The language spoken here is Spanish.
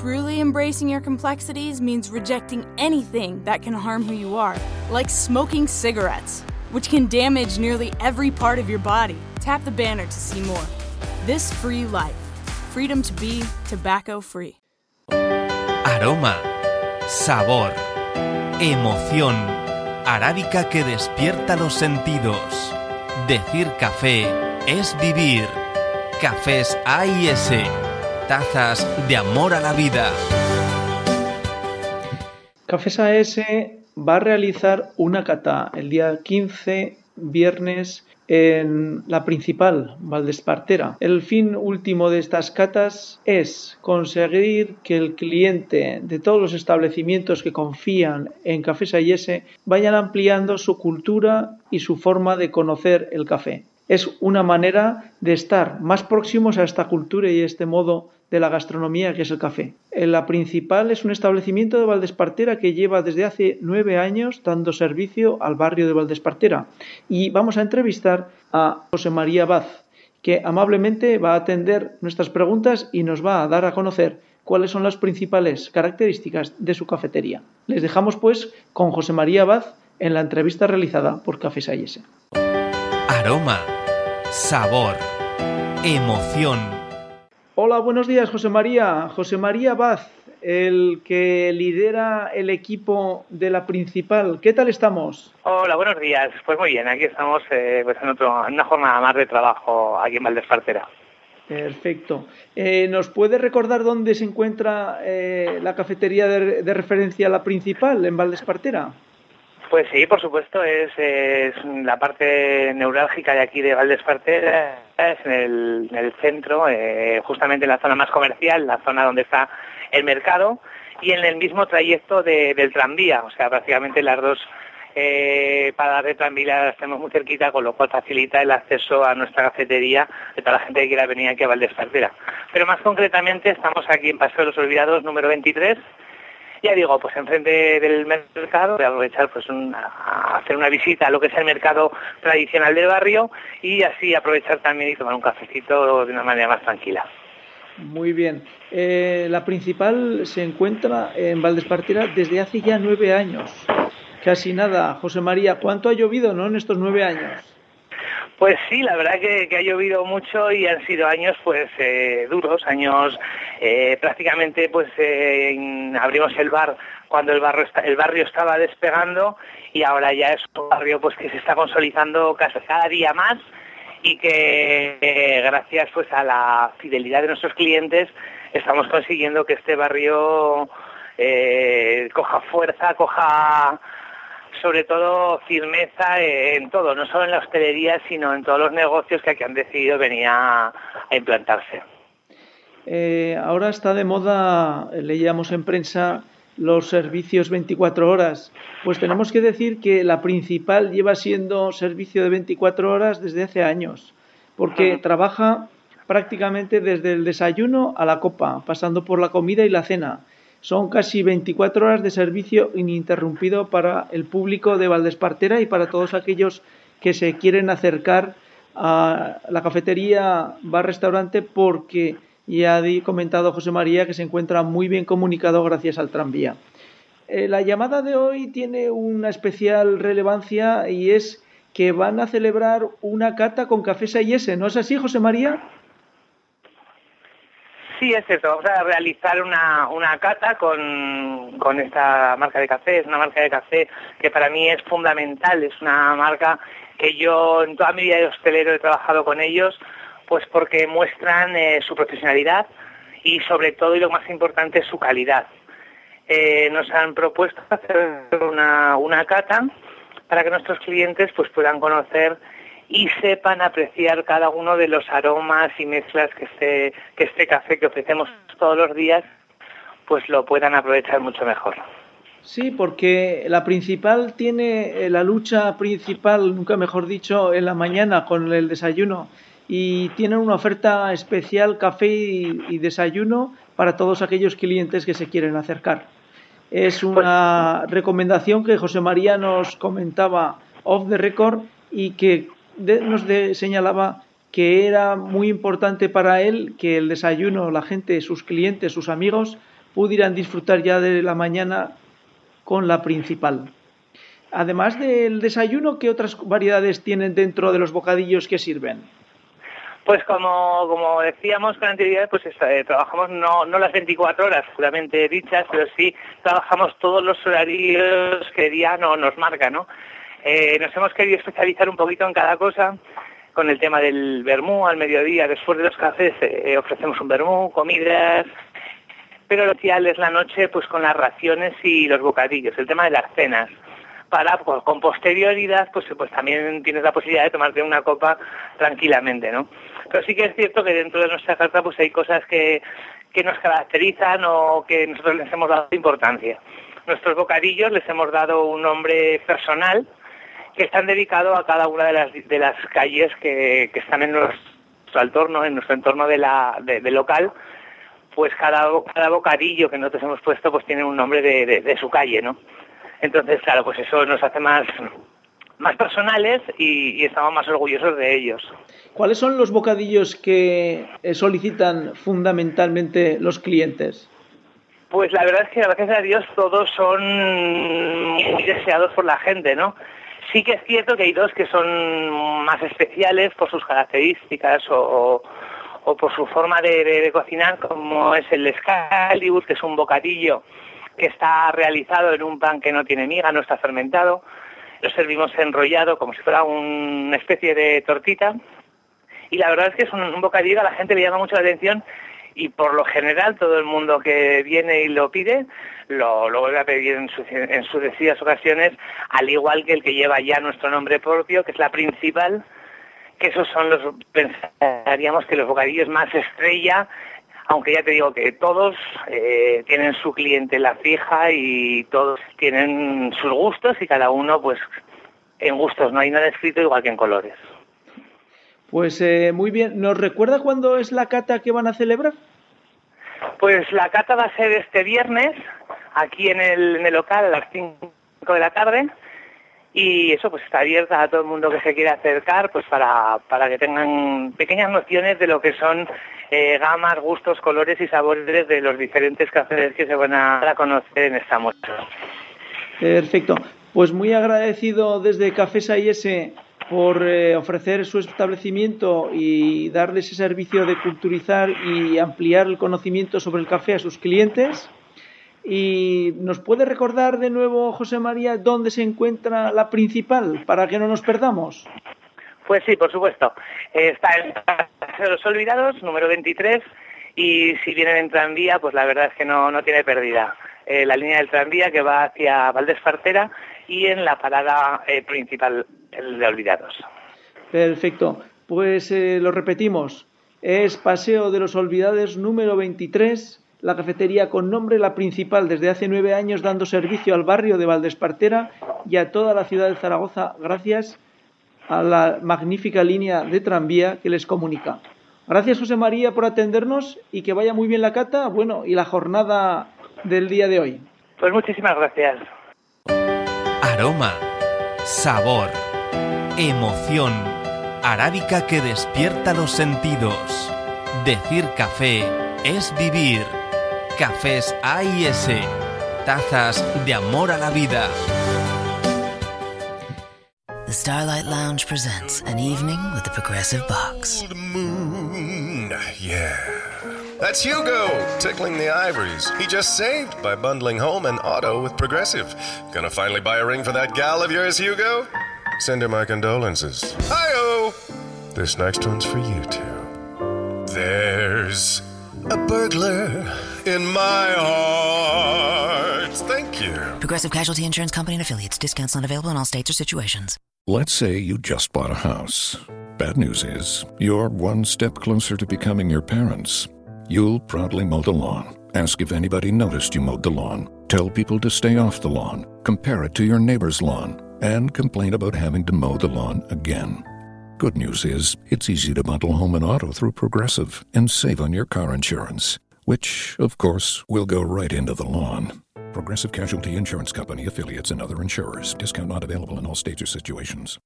Truly embracing your complexities means rejecting anything that can harm who you are, like smoking cigarettes, which can damage nearly every part of your body. Tap the banner to see more. This free life. Freedom to be tobacco free. Aroma, sabor, emoción, arábica que despierta los sentidos. Decir café es vivir. Cafés A y S. Tazas de amor a la vida. Cafés AS va a realizar una cata el día 15, viernes, en la principal, Valdespartera. El fin último de estas catas es conseguir que el cliente de todos los establecimientos que confían en Cafés AS vayan ampliando su cultura y su forma de conocer el café. Es una manera de estar más próximos a esta cultura y este modo de la gastronomía que es el café. La principal es un establecimiento de Valdespartera que lleva desde hace nueve años dando servicio al barrio de Valdespartera. Y vamos a entrevistar a José María Baz, que amablemente va a atender nuestras preguntas y nos va a dar a conocer cuáles son las principales características de su cafetería. Les dejamos pues con José María Baz en la entrevista realizada por Café Sayese. Aroma, sabor, emoción. Hola, buenos días, José María. José María Baz, el que lidera el equipo de la principal. ¿Qué tal estamos? Hola, buenos días. Pues muy bien, aquí estamos eh, pues en, otro, en una jornada más de trabajo aquí en Valdespartera. Perfecto. Eh, ¿Nos puede recordar dónde se encuentra eh, la cafetería de, de, referencia, la principal, en Valdespartera? Pues sí, por supuesto, es, la parte neurálgica de aquí de Valdespartera, es en el, en el centro, eh, justamente en la zona más comercial, la zona donde está el mercado, y en el mismo trayecto de, del tranvía, o sea, prácticamente las dos eh, paradas de tranvía las tenemos muy cerquita, con lo cual facilita el acceso a nuestra cafetería de toda la gente que quiera venir aquí a Valdespartera. Pero más concretamente estamos aquí en Paseo de los Olvidados número 23, ya digo, pues enfrente del mercado, voy aprovechar pues a hacer una visita a lo que es el mercado tradicional del barrio y así aprovechar también y tomar un cafecito de una manera más tranquila. Muy bien. Eh, la principal se encuentra en Valdespartera desde hace ya nueve años. Casi nada. José María, ¿cuánto ha llovido no en estos nueve años? Pues sí, la verdad que, que, ha llovido mucho y han sido años pues eh, duros, años eh, prácticamente pues eh, abrimos el bar cuando el barrio, el barrio estaba despegando y ahora ya es un barrio pues que se está consolidando cada día más y que eh, gracias pues a la fidelidad de nuestros clientes estamos consiguiendo que este barrio eh, coja fuerza, coja sobre todo firmeza en todo, no solo en la hostelería, sino en todos los negocios que aquí han decidido venir a, a implantarse. Eh, ahora está de moda, leíamos en prensa, los servicios 24 horas. Pues tenemos que decir que la principal lleva siendo servicio de 24 horas desde hace años, porque trabaja prácticamente desde el desayuno a la copa, pasando por la comida y la cena. Son casi 24 horas de servicio ininterrumpido para el público de Valdespartera y para todos aquellos que se quieren acercar a la cafetería, bar, restaurante, porque ya ha comentado José María que se encuentra muy bien comunicado gracias al tranvía. Eh, la llamada de hoy tiene una especial relevancia y es que van a celebrar una cata con café S. ¿No es así, José María? Sí, es cierto. Vamos a realizar una, una cata con, con esta marca de café. Es una marca de café que para mí es fundamental. Es una marca que yo en toda mi vida de hostelero he trabajado con ellos, pues porque muestran eh, su profesionalidad y sobre todo, y lo más importante, su calidad. Eh, nos han propuesto hacer una, una cata para que nuestros clientes pues puedan conocer y sepan apreciar cada uno de los aromas y mezclas que este, que este café que ofrecemos todos los días, pues lo puedan aprovechar mucho mejor. Sí, porque la principal tiene la lucha principal, nunca mejor dicho, en la mañana con el desayuno y tienen una oferta especial café y, y desayuno para todos aquellos clientes que se quieren acercar. Es una pues, recomendación que José María nos comentaba off the record y que de, nos de, señalaba que era muy importante para él que el desayuno, la gente, sus clientes, sus amigos, pudieran disfrutar ya de la mañana con la principal. Además del desayuno, ¿qué otras variedades tienen dentro de los bocadillos que sirven? Pues como, como decíamos con anterioridad, pues eh, trabajamos no, no las 24 horas puramente dichas, pero sí trabajamos todos los horarios que día no, nos marca, ¿no? Eh, nos hemos querido especializar un poquito en cada cosa, con el tema del vermú al mediodía, después de los cafés eh, ofrecemos un vermú, comidas, pero lo especial es la noche pues con las raciones y los bocadillos, el tema de las cenas. Para pues, con posterioridad pues pues también tienes la posibilidad de tomarte una copa tranquilamente no pero sí que es cierto que dentro de nuestra carta pues hay cosas que, que nos caracterizan o que nosotros les hemos dado importancia. Nuestros bocadillos les hemos dado un nombre personal que están dedicados a cada una de las de las calles que, que están en nuestro entorno en nuestro entorno de la de, local pues cada, cada bocadillo que nosotros hemos puesto pues tiene un nombre de, de su calle, ¿no? Entonces, claro, pues eso nos hace más, más personales y, estamos más orgullosos de ellos. ¿Cuáles son los bocadillos que eh, solicitan fundamentalmente los clientes? Pues la verdad es que gracias a Dios todos son muy deseados por la gente, ¿no? Sí que es cierto que hay dos que son más especiales por sus características o, o por su forma de, de, cocinar, como es el Excalibur, que es un bocadillo que está realizado en un pan que no tiene miga, no está fermentado. Lo servimos enrollado como si fuera una especie de tortita. Y la verdad es que es un, bocadillo a la gente le llama mucho la atención y por lo general todo el mundo que viene y lo pide lo, lo vuelve a pedir en, en sucesivas ocasiones, al igual que el que lleva ya nuestro nombre propio, que es la principal, que esos son los, pensaríamos que los bocadillos más estrella aunque ya te digo que todos eh, tienen su clientela fija y todos tienen sus gustos y cada uno pues en gustos no hay nada escrito igual que en colores. Pues eh, muy bien, ¿nos recuerda cuándo es la cata que van a celebrar? Pues la cata va a ser este viernes aquí en el, en el local a las 5 de la tarde y eso pues está abierta a todo el mundo que se quiera acercar pues para, para que tengan pequeñas nociones de lo que son eh, gamas, gustos, colores y sabores de los diferentes cafés que se van a, conocer en esta muestra. Perfecto. Pues muy agradecido desde Cafés AIS por eh, ofrecer su establecimiento y darles ese servicio de culturizar y ampliar el conocimiento sobre el café a sus clientes. ¿Y nos puede recordar de nuevo, José María, dónde se encuentra la principal para que no nos perdamos? Pues sí, por supuesto. Está en de los Olvidados, número 23, y si vienen en tranvía, pues la verdad es que no, no tiene pérdida. Eh, la línea del tranvía que va hacia Valdespartera y en la parada eh, principal, el de Olvidados. Perfecto. Pues eh, lo repetimos. Es Paseo de los Olvidados número 23, la cafetería con nombre La Principal, desde hace nueve años dando servicio al barrio de Valdespartera y a toda la ciudad de Zaragoza, gracias a la magnífica línea de tranvía que les comunica. Gracias José María por atendernos y que vaya muy bien la cata, bueno, y la jornada del día de hoy. Pues muchísimas gracias. Aroma, sabor, emoción, arábica que despierta los sentidos. Decir café es vivir. Cafés A y S. Tazas de amor a la vida. The Starlight Lounge presents an evening with the Progressive Box. Moon, yeah. That's Hugo, tickling the ivories. He just saved by bundling home and auto with Progressive. Gonna finally buy a ring for that gal of yours, Hugo? Send her my condolences. Hi-oh! This next one's for you two. There's a burglar in my heart. Thank you. Progressive Casualty Insurance Company and affiliates. Discounts not available in all states or situations. Let's say you just bought a house. Bad news is, you're one step closer to becoming your parents. You'll proudly mow the lawn. Ask if anybody noticed you mowed the lawn. Tell people to stay off the lawn. Compare it to your neighbor's lawn. And complain about having to mow the lawn again. Good news is, it's easy to bundle home and auto through Progressive and save on your car insurance, which, of course, will go right into the lawn. Progressive Casualty Insurance Company affiliates and other insurers. Discount not available in all states or situations.